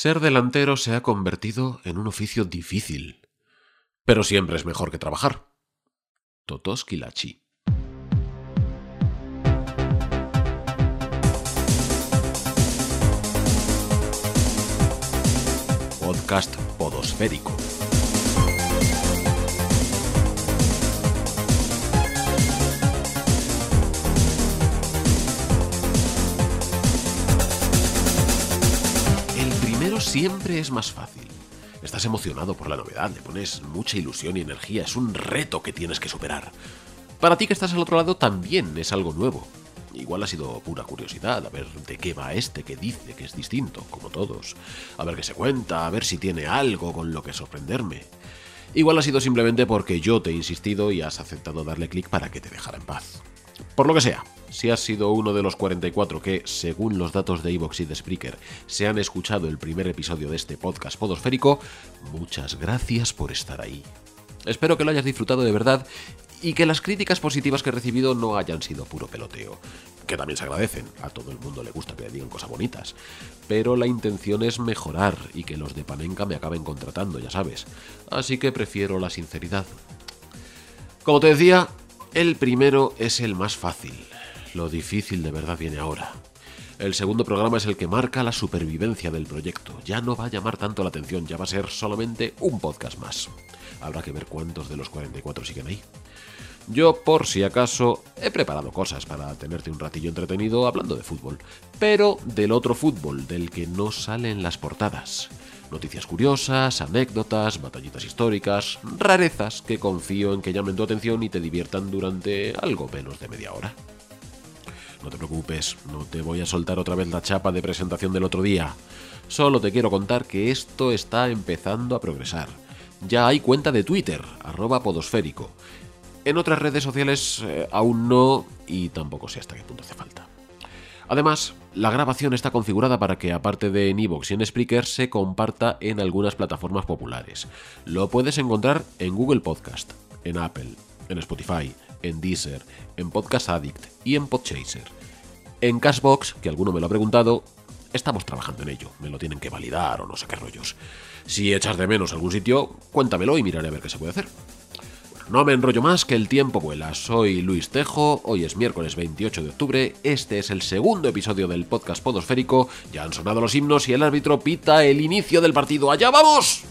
Ser delantero se ha convertido en un oficio difícil, pero siempre es mejor que trabajar. Totoski Lachi. Podcast Podosférico. Siempre es más fácil. Estás emocionado por la novedad, le pones mucha ilusión y energía, es un reto que tienes que superar. Para ti que estás al otro lado también es algo nuevo. Igual ha sido pura curiosidad, a ver de qué va este que dice que es distinto, como todos. A ver qué se cuenta, a ver si tiene algo con lo que sorprenderme. Igual ha sido simplemente porque yo te he insistido y has aceptado darle clic para que te dejara en paz. Por lo que sea, si has sido uno de los 44 que, según los datos de Evox y de Spreaker, se han escuchado el primer episodio de este podcast podosférico, muchas gracias por estar ahí. Espero que lo hayas disfrutado de verdad y que las críticas positivas que he recibido no hayan sido puro peloteo, que también se agradecen, a todo el mundo le gusta que le digan cosas bonitas, pero la intención es mejorar y que los de Panenka me acaben contratando, ya sabes, así que prefiero la sinceridad. Como te decía, el primero es el más fácil, lo difícil de verdad viene ahora. El segundo programa es el que marca la supervivencia del proyecto. Ya no va a llamar tanto la atención, ya va a ser solamente un podcast más. Habrá que ver cuántos de los 44 siguen ahí. Yo, por si acaso, he preparado cosas para tenerte un ratillo entretenido hablando de fútbol, pero del otro fútbol, del que no salen las portadas. Noticias curiosas, anécdotas, batallitas históricas, rarezas que confío en que llamen tu atención y te diviertan durante algo menos de media hora. No te preocupes, no te voy a soltar otra vez la chapa de presentación del otro día. Solo te quiero contar que esto está empezando a progresar. Ya hay cuenta de Twitter, arroba podosférico. En otras redes sociales eh, aún no y tampoco sé hasta qué punto hace falta. Además, la grabación está configurada para que, aparte de en iVoox y en Spreaker, se comparta en algunas plataformas populares. Lo puedes encontrar en Google Podcast, en Apple, en Spotify, en Deezer, en Podcast Addict y en Podchaser. En Cashbox, que alguno me lo ha preguntado, estamos trabajando en ello. Me lo tienen que validar o no sé qué rollos. Si echas de menos algún sitio, cuéntamelo y miraré a ver qué se puede hacer. No me enrollo más, que el tiempo vuela. Soy Luis Tejo, hoy es miércoles 28 de octubre, este es el segundo episodio del podcast Podosférico, ya han sonado los himnos y el árbitro pita el inicio del partido. ¡Allá vamos!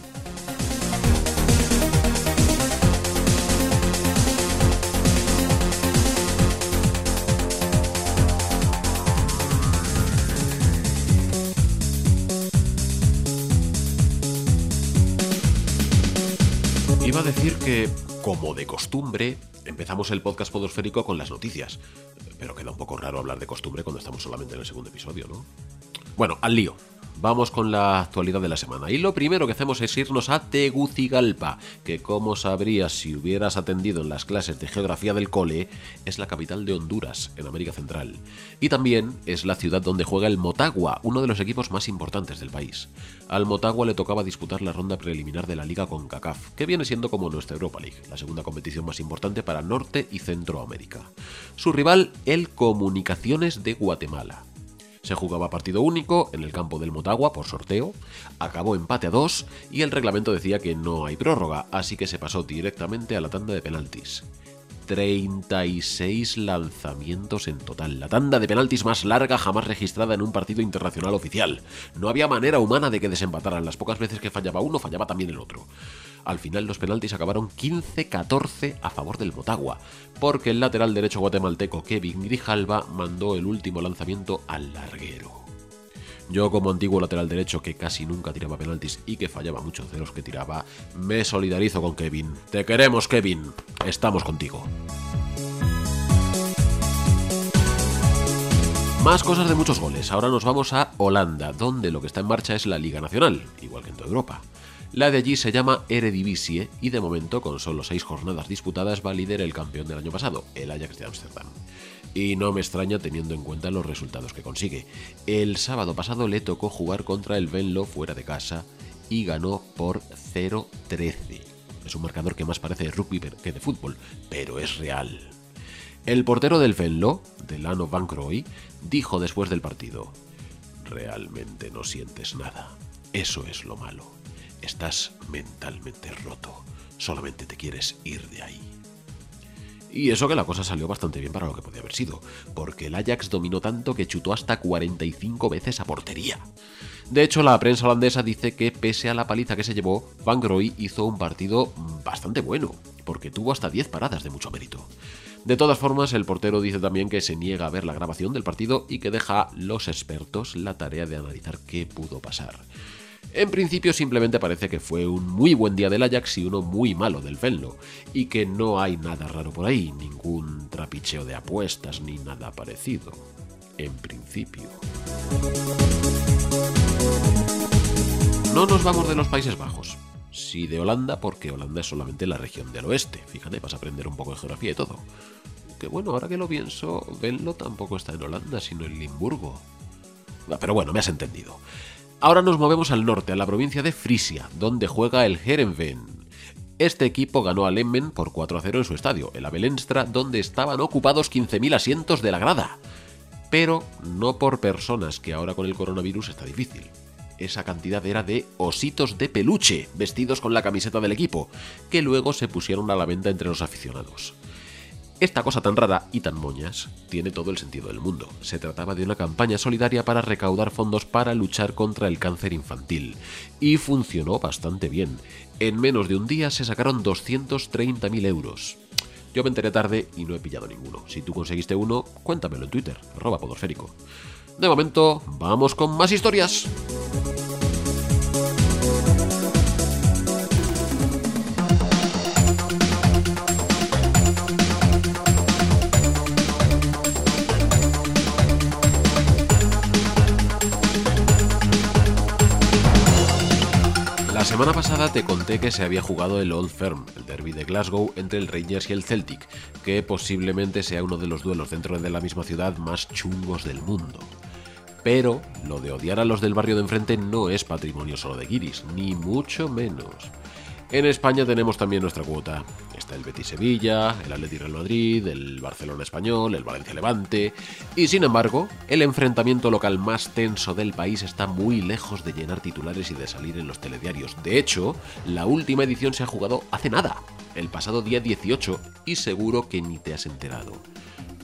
Como de costumbre, empezamos el podcast podosférico con las noticias. Pero queda un poco raro hablar de costumbre cuando estamos solamente en el segundo episodio, ¿no? Bueno, al lío. Vamos con la actualidad de la semana. Y lo primero que hacemos es irnos a Tegucigalpa, que como sabrías si hubieras atendido en las clases de geografía del cole, es la capital de Honduras, en América Central. Y también es la ciudad donde juega el Motagua, uno de los equipos más importantes del país. Al Motagua le tocaba disputar la ronda preliminar de la Liga con CACAF, que viene siendo como nuestra Europa League, la segunda competición más importante para Norte y Centroamérica. Su rival, el Comunicaciones de Guatemala. Se jugaba partido único en el campo del Motagua por sorteo, acabó empate a dos y el reglamento decía que no hay prórroga, así que se pasó directamente a la tanda de penaltis. 36 lanzamientos en total, la tanda de penaltis más larga jamás registrada en un partido internacional oficial. No había manera humana de que desempataran, las pocas veces que fallaba uno, fallaba también el otro. Al final los penaltis acabaron 15-14 a favor del Motagua, porque el lateral derecho guatemalteco Kevin Grijalva mandó el último lanzamiento al larguero. Yo como antiguo lateral derecho que casi nunca tiraba penaltis y que fallaba muchos de los que tiraba, me solidarizo con Kevin. Te queremos Kevin, estamos contigo. Más cosas de muchos goles. Ahora nos vamos a Holanda, donde lo que está en marcha es la Liga Nacional, igual que en toda Europa. La de allí se llama Eredivisie y de momento, con solo seis jornadas disputadas, va líder el campeón del año pasado, el Ajax de Ámsterdam. Y no me extraña teniendo en cuenta los resultados que consigue. El sábado pasado le tocó jugar contra el Venlo fuera de casa y ganó por 0-13. Es un marcador que más parece de rugby que de fútbol, pero es real. El portero del Venlo, Delano Van Croy, dijo después del partido: Realmente no sientes nada Eso es lo malo. Estás mentalmente roto. Solamente te quieres ir de ahí. Y eso que la cosa salió bastante bien para lo que podía haber sido, porque el Ajax dominó tanto que chutó hasta 45 veces a portería. De hecho, la prensa holandesa dice que pese a la paliza que se llevó, Van Groy hizo un partido bastante bueno, porque tuvo hasta 10 paradas de mucho mérito. De todas formas, el portero dice también que se niega a ver la grabación del partido y que deja a los expertos la tarea de analizar qué pudo pasar. En principio simplemente parece que fue un muy buen día del Ajax y uno muy malo del Venlo, y que no hay nada raro por ahí, ningún trapicheo de apuestas ni nada parecido. En principio. No nos vamos de los Países Bajos. Sí de Holanda, porque Holanda es solamente la región del oeste. Fíjate, vas a aprender un poco de geografía y todo. Que bueno, ahora que lo pienso, Venlo tampoco está en Holanda, sino en Limburgo. Ah, pero bueno, me has entendido. Ahora nos movemos al norte, a la provincia de Frisia, donde juega el Herenveen. Este equipo ganó al Emmen por 4 a 0 en su estadio, el Abelenstra, donde estaban ocupados 15.000 asientos de la grada. Pero no por personas, que ahora con el coronavirus está difícil esa cantidad era de ositos de peluche, vestidos con la camiseta del equipo, que luego se pusieron a la venta entre los aficionados. Esta cosa tan rara y tan moñas tiene todo el sentido del mundo. Se trataba de una campaña solidaria para recaudar fondos para luchar contra el cáncer infantil. Y funcionó bastante bien. En menos de un día se sacaron 230.000 euros. Yo me enteré tarde y no he pillado ninguno. Si tú conseguiste uno, cuéntamelo en Twitter, arroba podosférico. De momento, vamos con más historias. La semana pasada te conté que se había jugado el Old Firm, el derby de Glasgow entre el Rangers y el Celtic, que posiblemente sea uno de los duelos dentro de la misma ciudad más chungos del mundo. Pero lo de odiar a los del barrio de enfrente no es patrimonio solo de Guiris, ni mucho menos. En España tenemos también nuestra cuota. Está el Betis Sevilla, el Atleti Real Madrid, el Barcelona Español, el Valencia Levante. Y sin embargo, el enfrentamiento local más tenso del país está muy lejos de llenar titulares y de salir en los telediarios. De hecho, la última edición se ha jugado hace nada, el pasado día 18, y seguro que ni te has enterado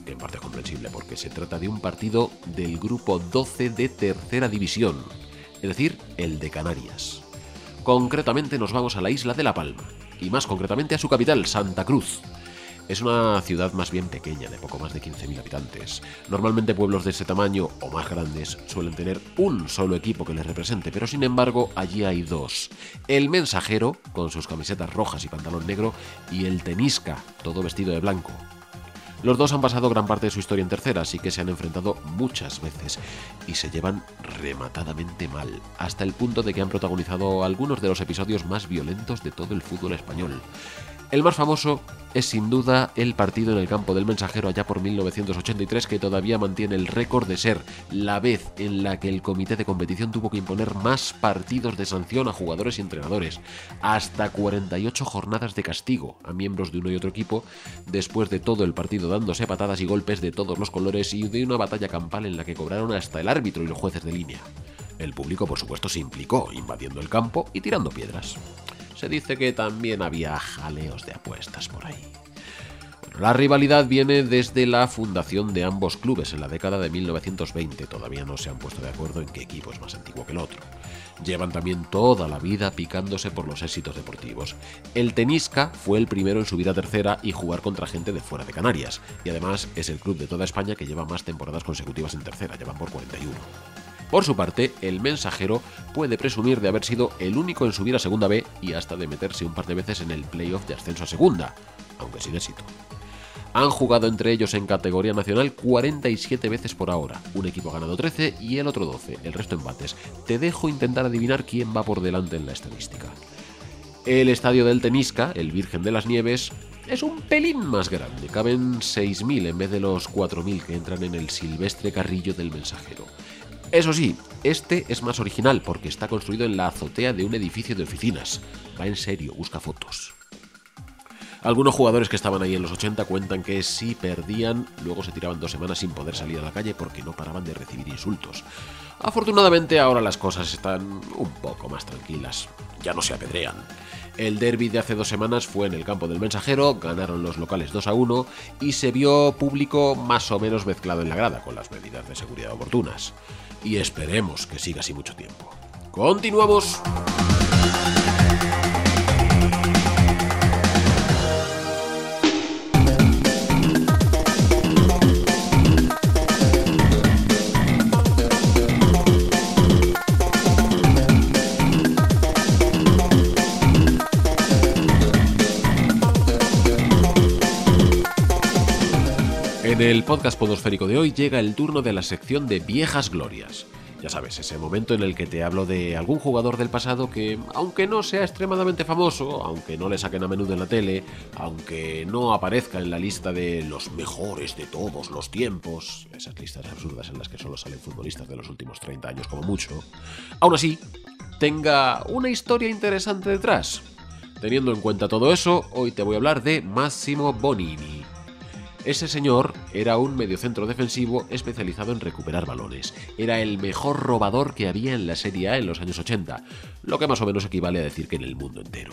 en parte comprensible porque se trata de un partido del grupo 12 de tercera división, es decir, el de Canarias. Concretamente nos vamos a la isla de La Palma, y más concretamente a su capital, Santa Cruz. Es una ciudad más bien pequeña, de poco más de 15.000 habitantes. Normalmente pueblos de ese tamaño o más grandes suelen tener un solo equipo que les represente, pero sin embargo allí hay dos. El mensajero, con sus camisetas rojas y pantalón negro, y el tenisca, todo vestido de blanco, los dos han pasado gran parte de su historia en tercera, así que se han enfrentado muchas veces y se llevan rematadamente mal, hasta el punto de que han protagonizado algunos de los episodios más violentos de todo el fútbol español. El más famoso es sin duda el partido en el campo del mensajero allá por 1983 que todavía mantiene el récord de ser la vez en la que el comité de competición tuvo que imponer más partidos de sanción a jugadores y entrenadores, hasta 48 jornadas de castigo a miembros de uno y otro equipo, después de todo el partido dándose patadas y golpes de todos los colores y de una batalla campal en la que cobraron hasta el árbitro y los jueces de línea. El público por supuesto se implicó, invadiendo el campo y tirando piedras se dice que también había jaleos de apuestas por ahí. la rivalidad viene desde la fundación de ambos clubes en la década de 1920. Todavía no se han puesto de acuerdo en qué equipo es más antiguo que el otro. Llevan también toda la vida picándose por los éxitos deportivos. El Tenisca fue el primero en subir a tercera y jugar contra gente de fuera de Canarias. Y además es el club de toda España que lleva más temporadas consecutivas en tercera, llevan por 41. Por su parte, el mensajero puede presumir de haber sido el único en subir a Segunda B y hasta de meterse un par de veces en el playoff de ascenso a Segunda, aunque sin éxito. Han jugado entre ellos en categoría nacional 47 veces por ahora. Un equipo ha ganado 13 y el otro 12, el resto empates. Te dejo intentar adivinar quién va por delante en la estadística. El estadio del Tenisca, el Virgen de las Nieves, es un pelín más grande. Caben 6.000 en vez de los 4.000 que entran en el silvestre carrillo del mensajero. Eso sí, este es más original porque está construido en la azotea de un edificio de oficinas. Va en serio, busca fotos. Algunos jugadores que estaban ahí en los 80 cuentan que si perdían, luego se tiraban dos semanas sin poder salir a la calle porque no paraban de recibir insultos. Afortunadamente ahora las cosas están un poco más tranquilas, ya no se apedrean. El derby de hace dos semanas fue en el campo del mensajero, ganaron los locales 2 a 1 y se vio público más o menos mezclado en la grada con las medidas de seguridad oportunas. Y esperemos que siga así mucho tiempo. Continuamos. En el podcast podosférico de hoy llega el turno de la sección de viejas glorias. Ya sabes, ese momento en el que te hablo de algún jugador del pasado que, aunque no sea extremadamente famoso, aunque no le saquen a menudo en la tele, aunque no aparezca en la lista de los mejores de todos los tiempos, esas listas absurdas en las que solo salen futbolistas de los últimos 30 años como mucho, aún así, tenga una historia interesante detrás. Teniendo en cuenta todo eso, hoy te voy a hablar de Massimo Bonini. Ese señor era un mediocentro defensivo especializado en recuperar balones. Era el mejor robador que había en la Serie A en los años 80, lo que más o menos equivale a decir que en el mundo entero.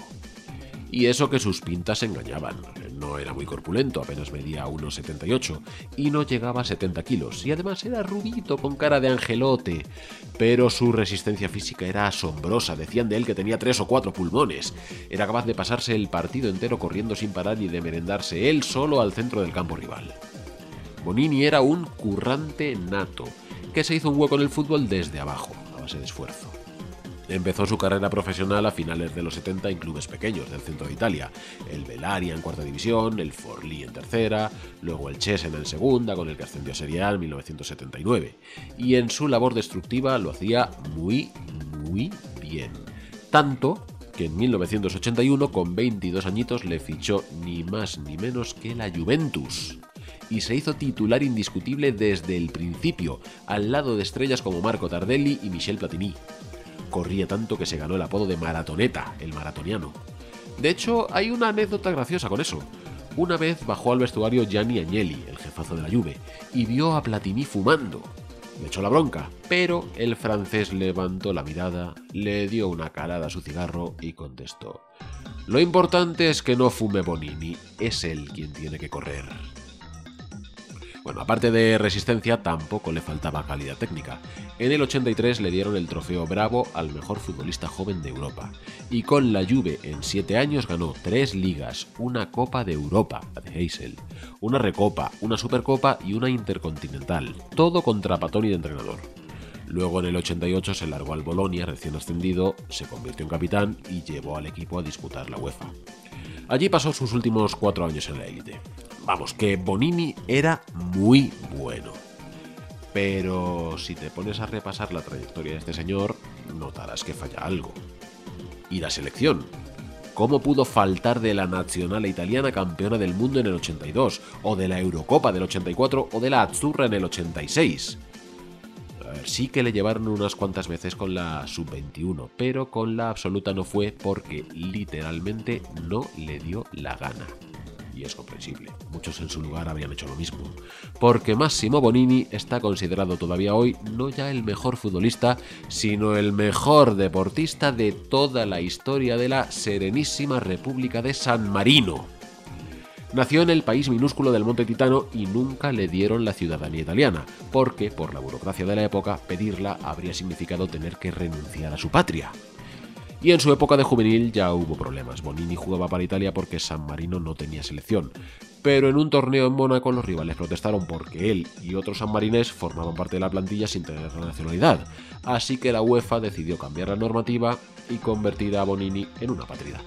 Y eso que sus pintas engañaban. No era muy corpulento, apenas medía 1,78 y no llegaba a 70 kilos. Y además era rubito con cara de angelote. Pero su resistencia física era asombrosa. Decían de él que tenía tres o cuatro pulmones. Era capaz de pasarse el partido entero corriendo sin parar y de merendarse él solo al centro del campo rival. Bonini era un currante nato, que se hizo un hueco en el fútbol desde abajo, a base de esfuerzo. Empezó su carrera profesional a finales de los 70 en clubes pequeños del centro de Italia, el Belaria en cuarta división, el Forlì en tercera, luego el Chesen en segunda, con el que ascendió a Serie en 1979. Y en su labor destructiva lo hacía muy, muy bien. Tanto que en 1981, con 22 añitos, le fichó ni más ni menos que la Juventus y se hizo titular indiscutible desde el principio, al lado de estrellas como Marco Tardelli y Michel Platini corría tanto que se ganó el apodo de Maratoneta, el maratoniano. De hecho, hay una anécdota graciosa con eso. Una vez bajó al vestuario Gianni Agnelli, el jefazo de la Juve, y vio a Platini fumando. Le echó la bronca, pero el francés levantó la mirada, le dio una calada a su cigarro y contestó: Lo importante es que no fume Bonini, es él quien tiene que correr. Bueno, aparte de resistencia, tampoco le faltaba calidad técnica. En el 83 le dieron el trofeo Bravo al mejor futbolista joven de Europa. Y con la Juve en 7 años ganó 3 ligas, una Copa de Europa, la de Heysel, una Recopa, una Supercopa y una Intercontinental. Todo contra Patoni de entrenador. Luego en el 88 se largó al Bolonia, recién ascendido, se convirtió en capitán y llevó al equipo a disputar la UEFA. Allí pasó sus últimos cuatro años en la élite. Vamos, que Bonini era muy bueno. Pero si te pones a repasar la trayectoria de este señor, notarás que falla algo. ¿Y la selección? ¿Cómo pudo faltar de la nacional italiana campeona del mundo en el 82, o de la Eurocopa del 84, o de la Azzurra en el 86? A ver, sí que le llevaron unas cuantas veces con la sub-21, pero con la absoluta no fue porque literalmente no le dio la gana es comprensible. Muchos en su lugar habrían hecho lo mismo. Porque Massimo Bonini está considerado todavía hoy no ya el mejor futbolista, sino el mejor deportista de toda la historia de la Serenísima República de San Marino. Nació en el país minúsculo del Monte Titano y nunca le dieron la ciudadanía italiana, porque, por la burocracia de la época, pedirla habría significado tener que renunciar a su patria. Y en su época de juvenil ya hubo problemas. Bonini jugaba para Italia porque San Marino no tenía selección. Pero en un torneo en Mónaco los rivales protestaron porque él y otros sanmarines formaban parte de la plantilla sin tener la nacionalidad. Así que la UEFA decidió cambiar la normativa y convertir a Bonini en una patria.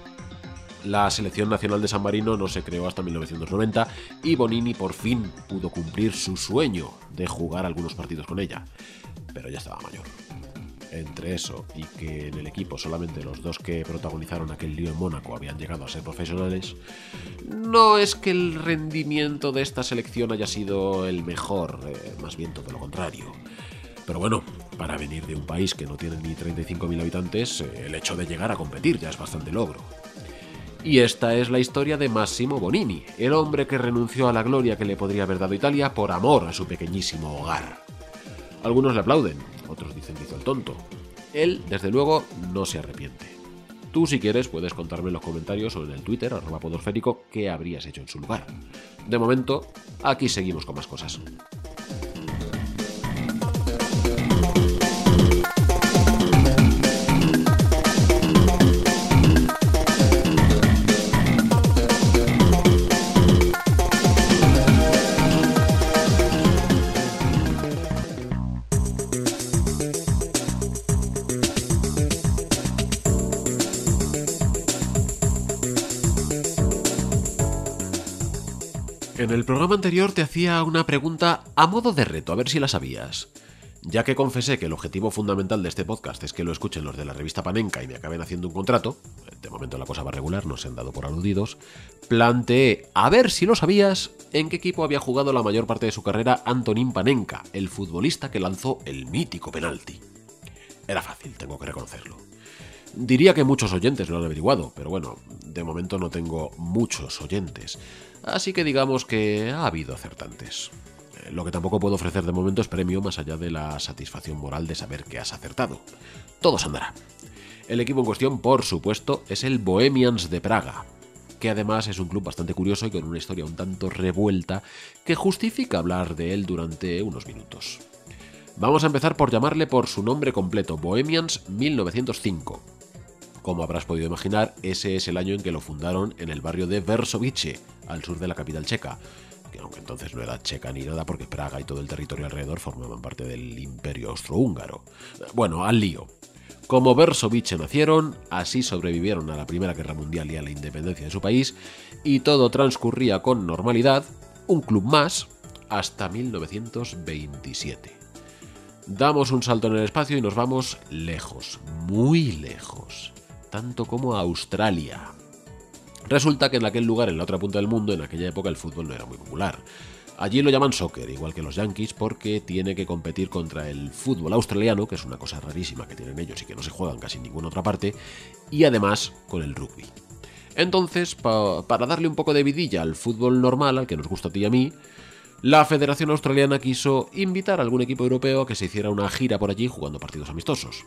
La selección nacional de San Marino no se creó hasta 1990 y Bonini por fin pudo cumplir su sueño de jugar algunos partidos con ella. Pero ya estaba mayor entre eso y que en el equipo solamente los dos que protagonizaron aquel lío en Mónaco habían llegado a ser profesionales, no es que el rendimiento de esta selección haya sido el mejor, eh, más bien todo lo contrario. Pero bueno, para venir de un país que no tiene ni 35.000 habitantes, eh, el hecho de llegar a competir ya es bastante logro. Y esta es la historia de Massimo Bonini, el hombre que renunció a la gloria que le podría haber dado Italia por amor a su pequeñísimo hogar. Algunos le aplauden, otros dicen que hizo el tonto. Él, desde luego, no se arrepiente. Tú, si quieres, puedes contarme en los comentarios o en el Twitter, arroba podosférico, qué habrías hecho en su lugar. De momento, aquí seguimos con más cosas. El programa anterior te hacía una pregunta a modo de reto, a ver si la sabías. Ya que confesé que el objetivo fundamental de este podcast es que lo escuchen los de la revista Panenka y me acaben haciendo un contrato, de momento la cosa va regular, no se han dado por aludidos, planteé, a ver si lo sabías, en qué equipo había jugado la mayor parte de su carrera Antonín Panenka, el futbolista que lanzó el mítico penalti. Era fácil, tengo que reconocerlo. Diría que muchos oyentes lo han averiguado, pero bueno, de momento no tengo muchos oyentes. Así que digamos que ha habido acertantes. Eh, lo que tampoco puedo ofrecer de momento es premio más allá de la satisfacción moral de saber que has acertado. Todo se andará. El equipo en cuestión, por supuesto, es el Bohemians de Praga, que además es un club bastante curioso y con una historia un tanto revuelta que justifica hablar de él durante unos minutos. Vamos a empezar por llamarle por su nombre completo, Bohemians 1905 como habrás podido imaginar, ese es el año en que lo fundaron en el barrio de Versovice, al sur de la capital checa, que aunque entonces no era checa ni nada porque Praga y todo el territorio alrededor formaban parte del imperio austrohúngaro. Bueno, al lío. Como Versovice nacieron, así sobrevivieron a la Primera Guerra Mundial y a la independencia de su país, y todo transcurría con normalidad, un club más, hasta 1927. Damos un salto en el espacio y nos vamos lejos, muy lejos tanto como Australia. Resulta que en aquel lugar, en la otra punta del mundo, en aquella época el fútbol no era muy popular. Allí lo llaman soccer, igual que los Yankees, porque tiene que competir contra el fútbol australiano, que es una cosa rarísima que tienen ellos y que no se juegan casi en ninguna otra parte, y además con el rugby. Entonces, para darle un poco de vidilla al fútbol normal, al que nos gusta a ti y a mí, la Federación Australiana quiso invitar a algún equipo europeo a que se hiciera una gira por allí jugando partidos amistosos.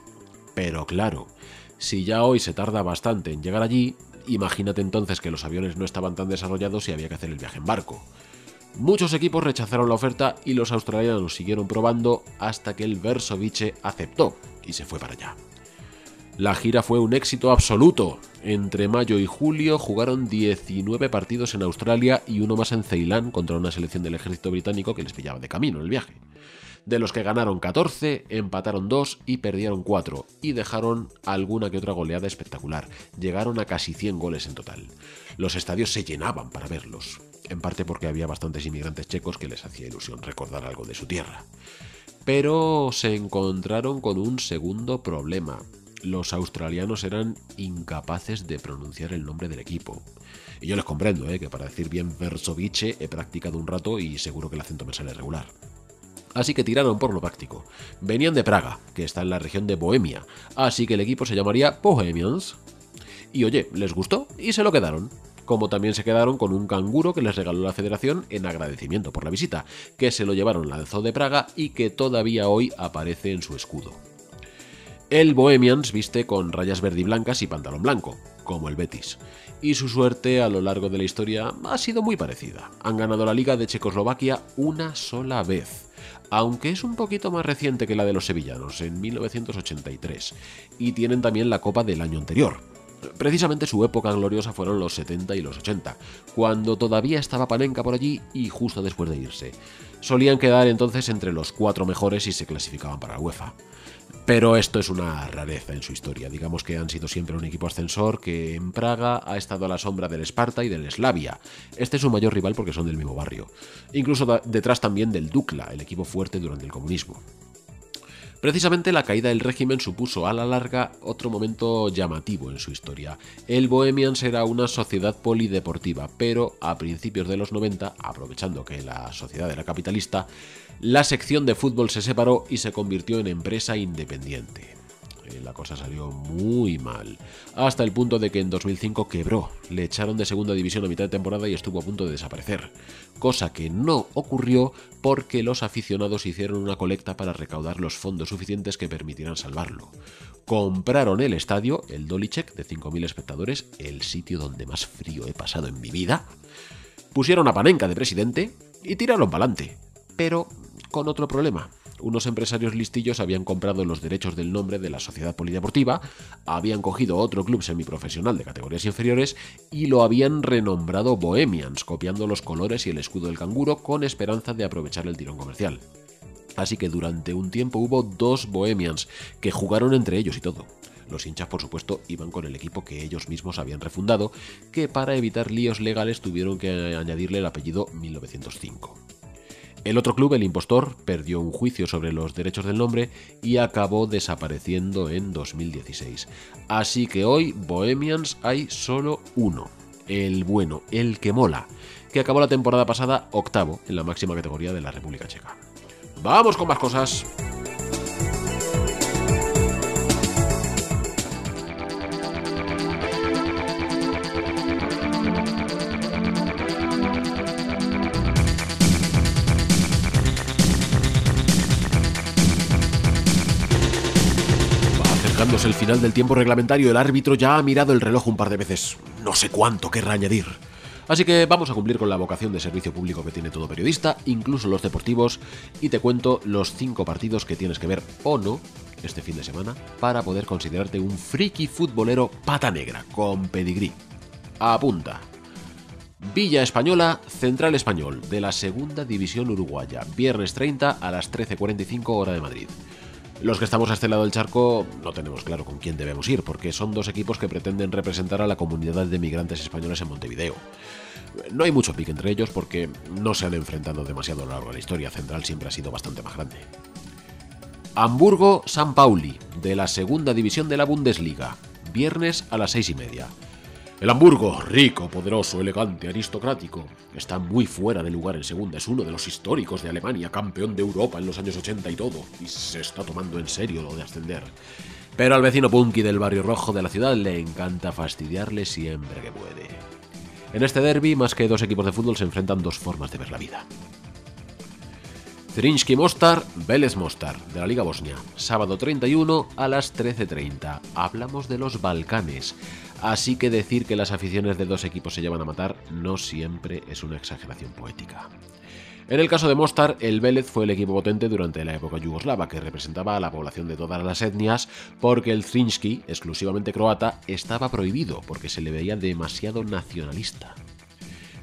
Pero claro, si ya hoy se tarda bastante en llegar allí, imagínate entonces que los aviones no estaban tan desarrollados y había que hacer el viaje en barco. Muchos equipos rechazaron la oferta y los australianos siguieron probando hasta que el Versovice aceptó y se fue para allá. La gira fue un éxito absoluto. Entre mayo y julio jugaron 19 partidos en Australia y uno más en Ceilán contra una selección del ejército británico que les pillaba de camino en el viaje de los que ganaron 14, empataron 2 y perdieron 4, y dejaron alguna que otra goleada espectacular. Llegaron a casi 100 goles en total. Los estadios se llenaban para verlos, en parte porque había bastantes inmigrantes checos que les hacía ilusión recordar algo de su tierra. Pero se encontraron con un segundo problema. Los australianos eran incapaces de pronunciar el nombre del equipo. Y yo les comprendo, ¿eh? que para decir bien Versovice he practicado un rato y seguro que el acento me sale regular así que tiraron por lo práctico. Venían de Praga, que está en la región de Bohemia, así que el equipo se llamaría Bohemians. Y oye, les gustó y se lo quedaron. Como también se quedaron con un canguro que les regaló la federación en agradecimiento por la visita, que se lo llevaron al zoo de Praga y que todavía hoy aparece en su escudo. El Bohemians viste con rayas verde y blancas y pantalón blanco, como el Betis. Y su suerte a lo largo de la historia ha sido muy parecida. Han ganado la Liga de Checoslovaquia una sola vez aunque es un poquito más reciente que la de los sevillanos, en 1983, y tienen también la copa del año anterior. Precisamente su época gloriosa fueron los 70 y los 80, cuando todavía estaba Panenka por allí y justo después de irse. Solían quedar entonces entre los cuatro mejores y se clasificaban para la UEFA. Pero esto es una rareza en su historia. Digamos que han sido siempre un equipo ascensor que en Praga ha estado a la sombra del Esparta y del Slavia. Este es su mayor rival porque son del mismo barrio. Incluso detrás también del Dukla, el equipo fuerte durante el comunismo. Precisamente la caída del régimen supuso a la larga otro momento llamativo en su historia. El Bohemians era una sociedad polideportiva, pero a principios de los 90, aprovechando que la sociedad era capitalista, la sección de fútbol se separó y se convirtió en empresa independiente. Eh, la cosa salió muy mal, hasta el punto de que en 2005 quebró, le echaron de segunda división a mitad de temporada y estuvo a punto de desaparecer, cosa que no ocurrió porque los aficionados hicieron una colecta para recaudar los fondos suficientes que permitieran salvarlo. Compraron el estadio, el Dolicek, de 5.000 espectadores, el sitio donde más frío he pasado en mi vida, pusieron a Panenka de presidente y tiraron para adelante, pero con otro problema unos empresarios listillos habían comprado los derechos del nombre de la sociedad polideportiva, habían cogido otro club semiprofesional de categorías inferiores y lo habían renombrado Bohemians, copiando los colores y el escudo del canguro con esperanza de aprovechar el tirón comercial. Así que durante un tiempo hubo dos Bohemians que jugaron entre ellos y todo. Los hinchas, por supuesto, iban con el equipo que ellos mismos habían refundado, que para evitar líos legales tuvieron que añadirle el apellido 1905. El otro club, el impostor, perdió un juicio sobre los derechos del nombre y acabó desapareciendo en 2016. Así que hoy, Bohemians, hay solo uno, el bueno, el que mola, que acabó la temporada pasada octavo en la máxima categoría de la República Checa. Vamos con más cosas. El final del tiempo reglamentario, el árbitro ya ha mirado el reloj un par de veces. No sé cuánto querrá añadir. Así que vamos a cumplir con la vocación de servicio público que tiene todo periodista, incluso los deportivos, y te cuento los cinco partidos que tienes que ver o no este fin de semana para poder considerarte un friki futbolero pata negra con pedigrí. Apunta. Villa Española, Central Español, de la Segunda División Uruguaya, viernes 30 a las 13.45 hora de Madrid. Los que estamos a este lado del charco no tenemos claro con quién debemos ir, porque son dos equipos que pretenden representar a la comunidad de migrantes españoles en Montevideo. No hay mucho pique entre ellos porque no se han enfrentado demasiado a lo largo de la historia. Central siempre ha sido bastante más grande. Hamburgo-San Pauli, de la segunda división de la Bundesliga, viernes a las seis y media. El Hamburgo, rico, poderoso, elegante, aristocrático, está muy fuera de lugar en segunda. Es uno de los históricos de Alemania, campeón de Europa en los años 80 y todo, y se está tomando en serio lo de ascender. Pero al vecino punky del barrio rojo de la ciudad le encanta fastidiarle siempre que puede. En este derby, más que dos equipos de fútbol, se enfrentan dos formas de ver la vida. Zrinjski Mostar, Vélez Mostar, de la Liga Bosnia, sábado 31 a las 13.30. Hablamos de los Balcanes. Así que decir que las aficiones de dos equipos se llevan a matar no siempre es una exageración poética. En el caso de Mostar, el Vélez fue el equipo potente durante la época yugoslava, que representaba a la población de todas las etnias, porque el Zrinski, exclusivamente croata, estaba prohibido porque se le veía demasiado nacionalista.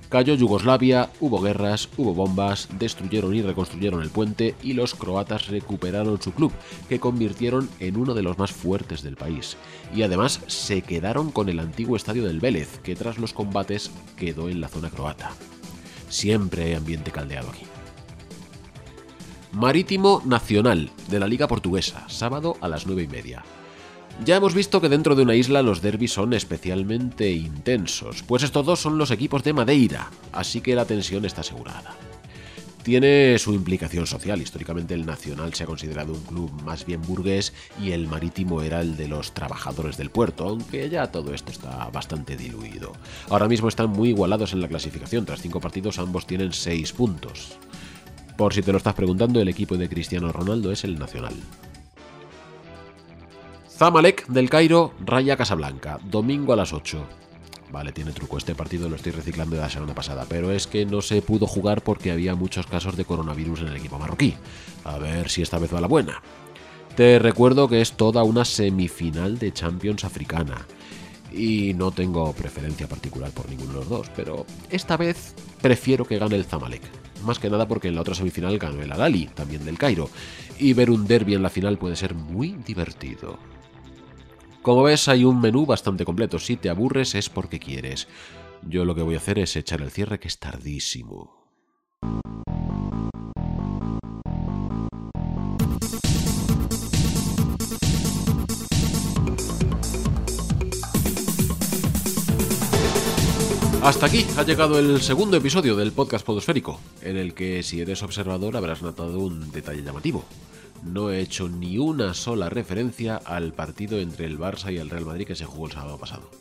Cayó Yugoslavia, hubo guerras, hubo bombas, destruyeron y reconstruyeron el puente y los croatas recuperaron su club, que convirtieron en uno de los más fuertes del país. Y además se quedaron con el antiguo estadio del Vélez, que tras los combates quedó en la zona croata. Siempre hay ambiente caldeado aquí. Marítimo Nacional, de la Liga Portuguesa, sábado a las 9 y media. Ya hemos visto que dentro de una isla los derbis son especialmente intensos, pues estos dos son los equipos de Madeira, así que la tensión está asegurada. Tiene su implicación social. Históricamente el Nacional se ha considerado un club más bien burgués y el Marítimo era el de los trabajadores del puerto, aunque ya todo esto está bastante diluido. Ahora mismo están muy igualados en la clasificación. Tras cinco partidos ambos tienen seis puntos. Por si te lo estás preguntando, el equipo de Cristiano Ronaldo es el Nacional. Zamalek del Cairo, Raya Casablanca, domingo a las 8. Vale, tiene truco, este partido lo estoy reciclando de la semana pasada, pero es que no se pudo jugar porque había muchos casos de coronavirus en el equipo marroquí. A ver si esta vez va la buena. Te recuerdo que es toda una semifinal de Champions africana. Y no tengo preferencia particular por ninguno de los dos, pero esta vez prefiero que gane el Zamalek. Más que nada porque en la otra semifinal ganó el Alali, también del Cairo. Y ver un derby en la final puede ser muy divertido. Como ves, hay un menú bastante completo. Si te aburres es porque quieres. Yo lo que voy a hacer es echar el cierre que es tardísimo. Hasta aquí ha llegado el segundo episodio del podcast Podosférico, en el que si eres observador habrás notado un detalle llamativo. No he hecho ni una sola referencia al partido entre el Barça y el Real Madrid que se jugó el sábado pasado.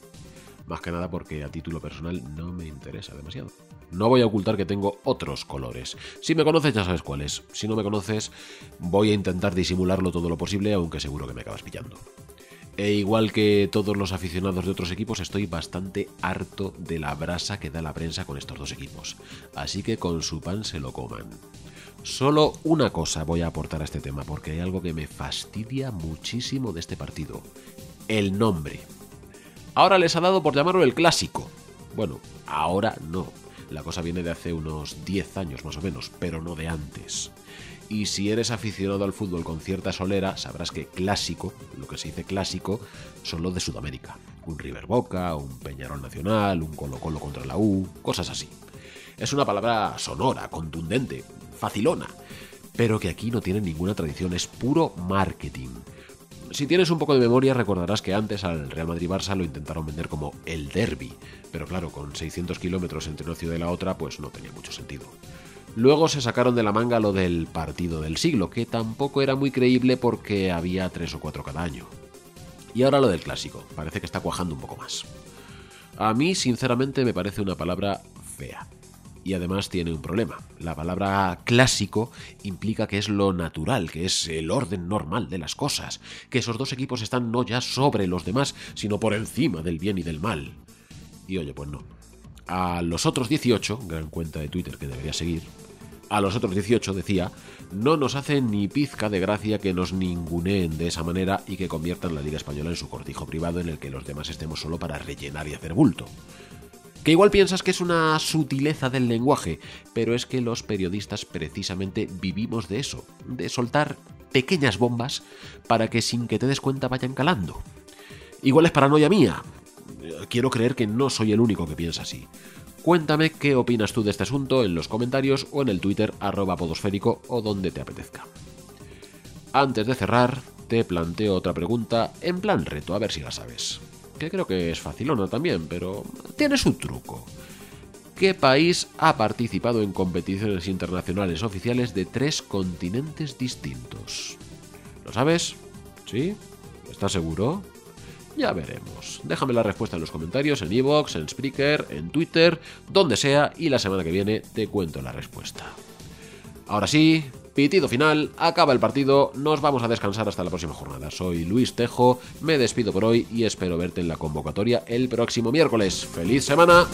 Más que nada porque a título personal no me interesa demasiado. No voy a ocultar que tengo otros colores. Si me conoces ya sabes cuáles. Si no me conoces voy a intentar disimularlo todo lo posible, aunque seguro que me acabas pillando. E igual que todos los aficionados de otros equipos, estoy bastante harto de la brasa que da la prensa con estos dos equipos. Así que con su pan se lo coman. Solo una cosa voy a aportar a este tema, porque hay algo que me fastidia muchísimo de este partido. El nombre. Ahora les ha dado por llamarlo el clásico. Bueno, ahora no. La cosa viene de hace unos 10 años más o menos, pero no de antes. Y si eres aficionado al fútbol con cierta solera, sabrás que clásico, lo que se dice clásico, son los de Sudamérica. Un River Boca, un Peñarol Nacional, un Colo Colo contra la U, cosas así. Es una palabra sonora, contundente, facilona, pero que aquí no tiene ninguna tradición, es puro marketing. Si tienes un poco de memoria recordarás que antes al Real Madrid-Barça lo intentaron vender como el derby, pero claro, con 600 kilómetros entre una ciudad y la otra, pues no tenía mucho sentido. Luego se sacaron de la manga lo del partido del siglo, que tampoco era muy creíble porque había tres o cuatro cada año. Y ahora lo del clásico, parece que está cuajando un poco más. A mí, sinceramente, me parece una palabra fea. Y además tiene un problema. La palabra clásico implica que es lo natural, que es el orden normal de las cosas, que esos dos equipos están no ya sobre los demás, sino por encima del bien y del mal. Y oye, pues no. A los otros 18, gran cuenta de Twitter que debería seguir, a los otros 18 decía, no nos hace ni pizca de gracia que nos ninguneen de esa manera y que conviertan la Liga Española en su cortijo privado en el que los demás estemos solo para rellenar y hacer bulto. Que igual piensas que es una sutileza del lenguaje, pero es que los periodistas precisamente vivimos de eso, de soltar pequeñas bombas para que sin que te des cuenta vayan calando. Igual es paranoia mía. Quiero creer que no soy el único que piensa así. Cuéntame qué opinas tú de este asunto en los comentarios o en el Twitter arroba podosférico o donde te apetezca. Antes de cerrar, te planteo otra pregunta en plan reto, a ver si la sabes. Que creo que es facilona también, pero tiene su truco. ¿Qué país ha participado en competiciones internacionales oficiales de tres continentes distintos? ¿Lo sabes? ¿Sí? ¿Estás seguro? Ya veremos. Déjame la respuesta en los comentarios, en Evox, en Spreaker, en Twitter, donde sea, y la semana que viene te cuento la respuesta. Ahora sí, pitido final, acaba el partido, nos vamos a descansar hasta la próxima jornada. Soy Luis Tejo, me despido por hoy y espero verte en la convocatoria el próximo miércoles. ¡Feliz semana!